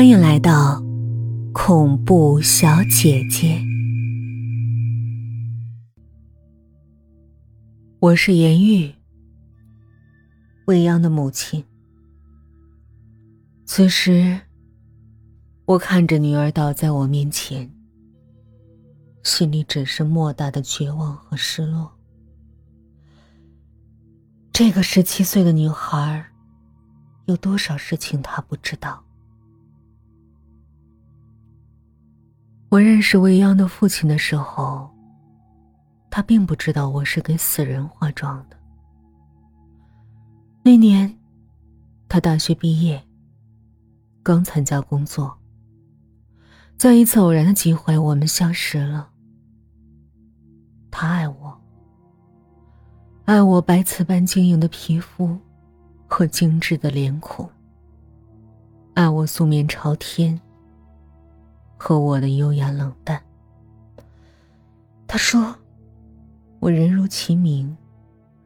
欢迎来到恐怖小姐姐。我是颜玉，未央的母亲。此时，我看着女儿倒在我面前，心里只是莫大的绝望和失落。这个十七岁的女孩，有多少事情她不知道？我认识未央的父亲的时候，他并不知道我是给死人化妆的。那年，他大学毕业，刚参加工作。在一次偶然的机会，我们相识了。他爱我，爱我白瓷般晶莹的皮肤和精致的脸孔，爱我素面朝天。和我的优雅冷淡。他说：“我人如其名，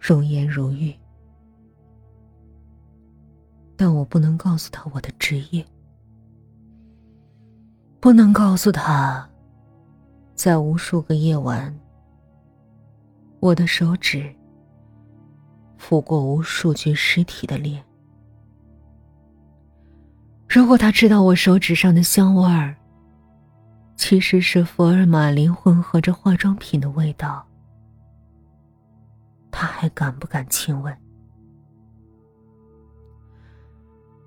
容颜如玉。”但我不能告诉他我的职业，不能告诉他，在无数个夜晚，我的手指抚过无数具尸体的脸。如果他知道我手指上的香味儿，其实是福尔马林混合着化妆品的味道，他还敢不敢亲吻？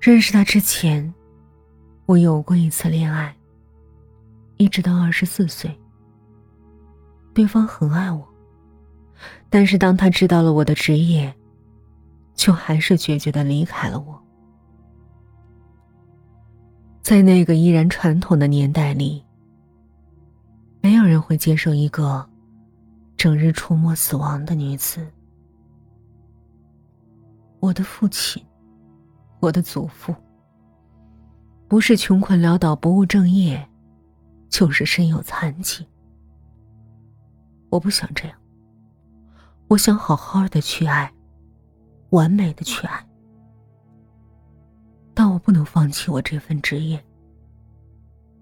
认识他之前，我有过一次恋爱，一直到二十四岁。对方很爱我，但是当他知道了我的职业，就还是决绝的离开了我。在那个依然传统的年代里。没有人会接受一个整日出没死亡的女子。我的父亲，我的祖父，不是穷困潦倒、不务正业，就是身有残疾。我不想这样，我想好好的去爱，完美的去爱，但我不能放弃我这份职业，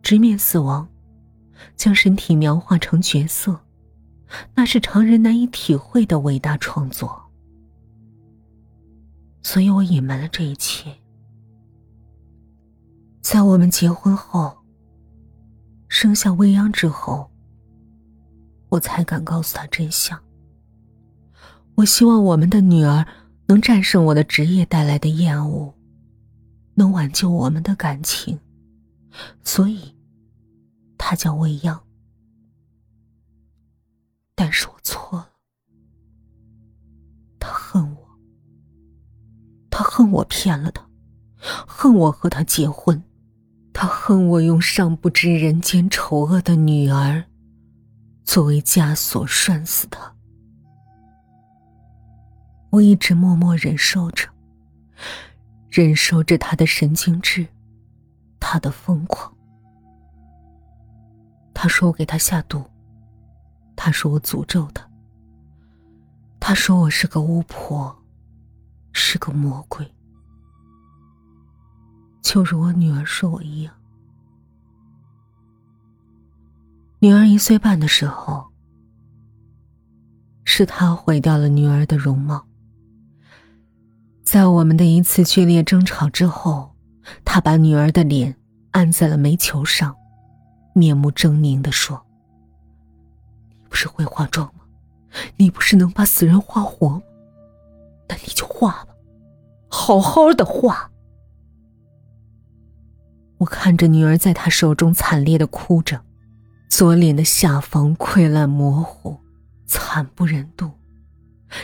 直面死亡。将身体描画成角色，那是常人难以体会的伟大创作。所以我隐瞒了这一切。在我们结婚后，生下未央之后，我才敢告诉他真相。我希望我们的女儿能战胜我的职业带来的厌恶，能挽救我们的感情，所以。他叫未央，但是我错了。他恨我，他恨我骗了他，恨我和他结婚，他恨我用尚不知人间丑恶的女儿作为枷锁拴死他。我一直默默忍受着，忍受着他的神经质，他的疯狂。他说我给他下毒，他说我诅咒他，他说我是个巫婆，是个魔鬼，就如我女儿说我一样。女儿一岁半的时候，是他毁掉了女儿的容貌。在我们的一次剧烈争吵之后，他把女儿的脸按在了煤球上。面目狰狞的说：“你不是会化妆吗？你不是能把死人化活吗？那你就化吧，好好的化。”我看着女儿在他手中惨烈的哭着，左脸的下方溃烂模糊，惨不忍睹，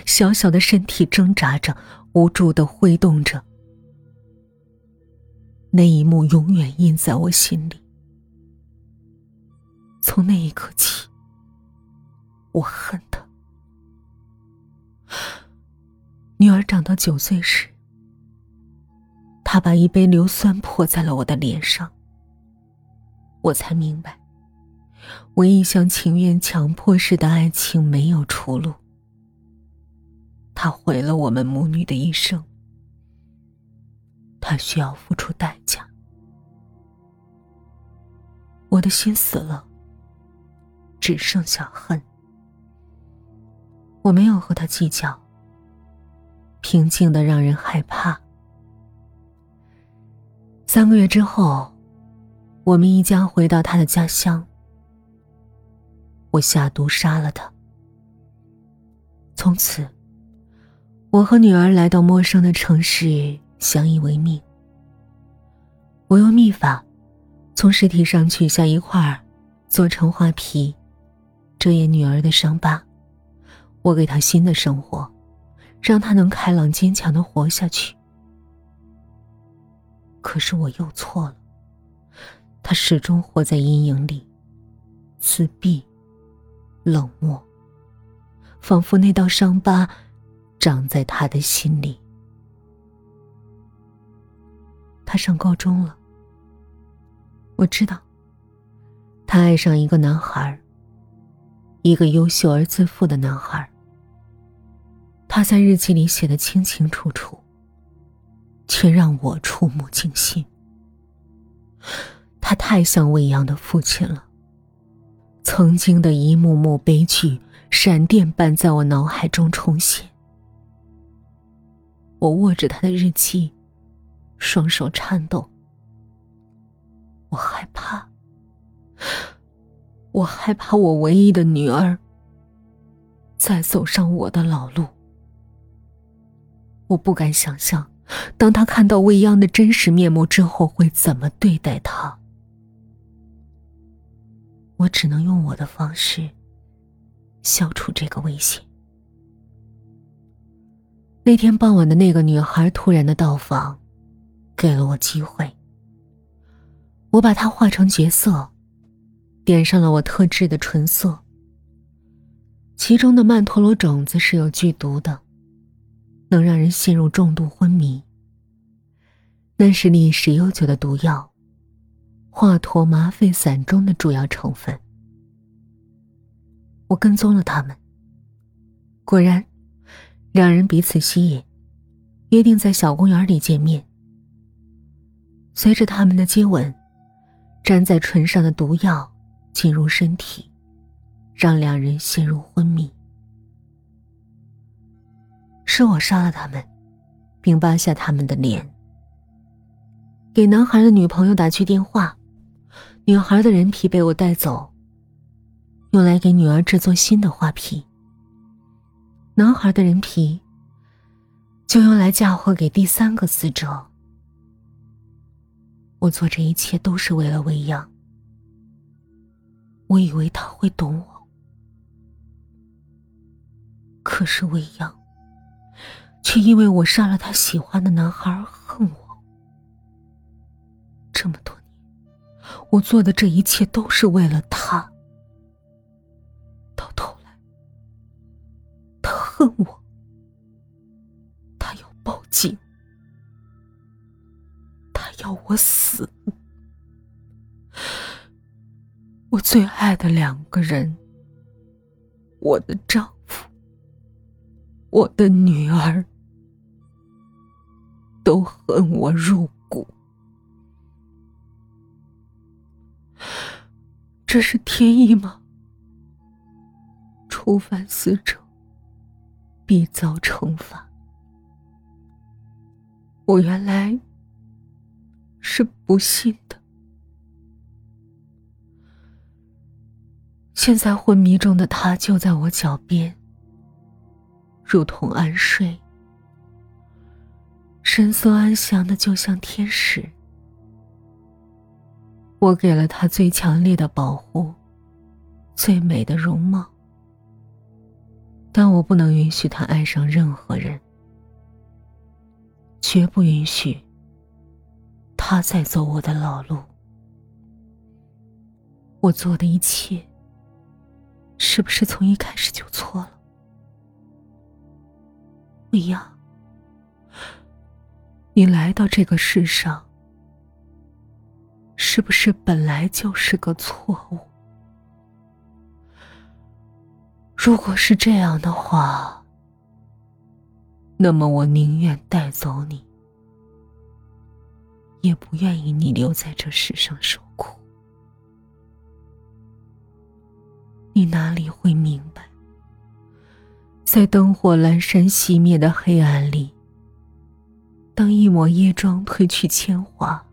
小小的身体挣扎着，无助的挥动着。那一幕永远印在我心里。从那一刻起，我恨他。女儿长到九岁时，他把一杯硫酸泼在了我的脸上。我才明白，我一厢情愿、强迫式的爱情没有出路。他毁了我们母女的一生，他需要付出代价。我的心死了，只剩下恨。我没有和他计较，平静的让人害怕。三个月之后，我们一家回到他的家乡。我下毒杀了他。从此，我和女儿来到陌生的城市，相依为命。我用秘法，从尸体上取下一块做成画皮，遮掩女儿的伤疤。我给她新的生活，让她能开朗坚强的活下去。可是我又错了，她始终活在阴影里，自闭，冷漠，仿佛那道伤疤长在她的心里。他上高中了，我知道。他爱上一个男孩，一个优秀而自负的男孩。他在日记里写的清清楚楚，却让我触目惊心。他太像未央的父亲了。曾经的一幕幕悲剧，闪电般在我脑海中重现。我握着他的日记。双手颤抖，我害怕，我害怕我唯一的女儿再走上我的老路。我不敢想象，当他看到未央的真实面目之后会怎么对待他。我只能用我的方式消除这个危险。那天傍晚的那个女孩突然的到访。给了我机会，我把她化成角色，点上了我特制的唇色。其中的曼陀罗种子是有剧毒的，能让人陷入重度昏迷。那是历史悠久的毒药——华佗麻沸散中的主要成分。我跟踪了他们，果然，两人彼此吸引，约定在小公园里见面。随着他们的接吻，粘在唇上的毒药进入身体，让两人陷入昏迷。是我杀了他们，并扒下他们的脸，给男孩的女朋友打去电话。女孩的人皮被我带走，用来给女儿制作新的画皮。男孩的人皮就用来嫁祸给第三个死者。我做这一切都是为了未央。我以为他会懂我，可是未央却因为我杀了他喜欢的男孩而恨我。这么多年，我做的这一切都是为了他。到头来，他恨我，他要报警。他要我死！我最爱的两个人，我的丈夫，我的女儿，都恨我入骨。这是天意吗？触犯死者，必遭惩罚。我原来。是不幸的。现在昏迷中的他就在我脚边，如同安睡，神色安详的，就像天使。我给了他最强烈的保护，最美的容貌，但我不能允许他爱上任何人，绝不允许。他在走我的老路，我做的一切，是不是从一开始就错了？未央，你来到这个世上，是不是本来就是个错误？如果是这样的话，那么我宁愿带走你。也不愿意你留在这世上受。你哪里会明白？在灯火阑珊熄灭的黑暗里，当一抹夜妆褪去铅华，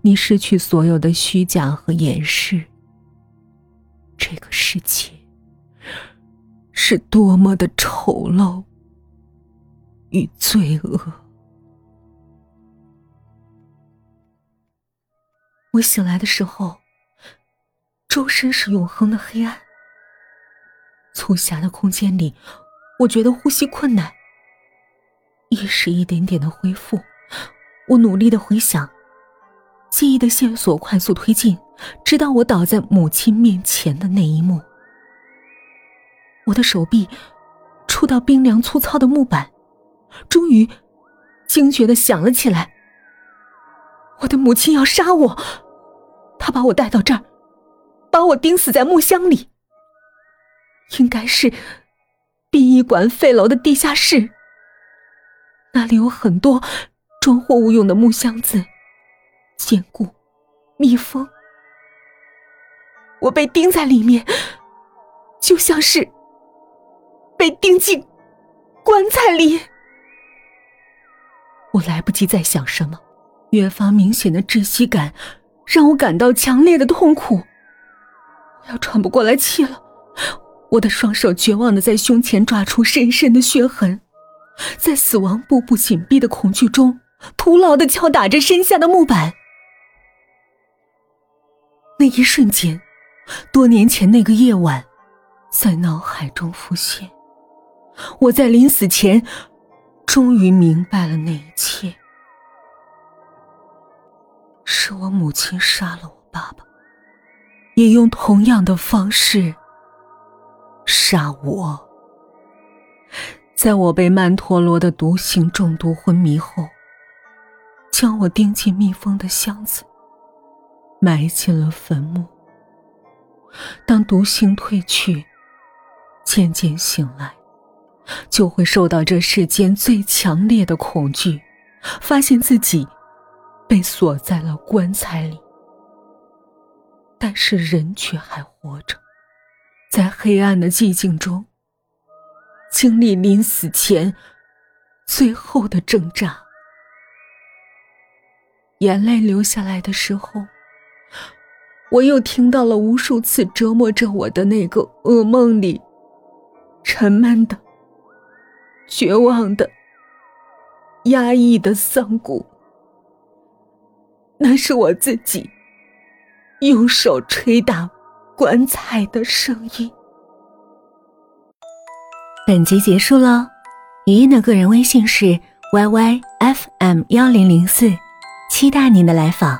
你失去所有的虚假和掩饰，这个世界是多么的丑陋与罪恶！我醒来的时候，周身是永恒的黑暗。粗狭的空间里，我觉得呼吸困难。意识一点点的恢复，我努力的回想，记忆的线索快速推进，直到我倒在母亲面前的那一幕。我的手臂触到冰凉粗糙的木板，终于惊觉的响了起来。我的母亲要杀我，她把我带到这儿，把我钉死在木箱里。应该是殡仪馆废楼的地下室，那里有很多装货物用的木箱子，坚固、密封。我被钉在里面，就像是被钉进棺材里。我来不及再想什么，越发明显的窒息感让我感到强烈的痛苦，要喘不过来气了。我的双手绝望的在胸前抓出深深的血痕，在死亡步步紧逼的恐惧中，徒劳的敲打着身下的木板。那一瞬间，多年前那个夜晚，在脑海中浮现。我在临死前，终于明白了那一切，是我母亲杀了我爸爸，也用同样的方式。杀我！在我被曼陀罗的毒性中毒昏迷后，将我钉进密封的箱子，埋进了坟墓。当毒性褪去，渐渐醒来，就会受到这世间最强烈的恐惧，发现自己被锁在了棺材里，但是人却还活着。在黑暗的寂静中，经历临死前最后的挣扎，眼泪流下来的时候，我又听到了无数次折磨着我的那个噩梦里沉闷的、绝望的、压抑的丧鼓，那是我自己用手捶打。棺材的声音。本集结束了，语音的个人微信是 yyfm 幺零零四，期待您的来访。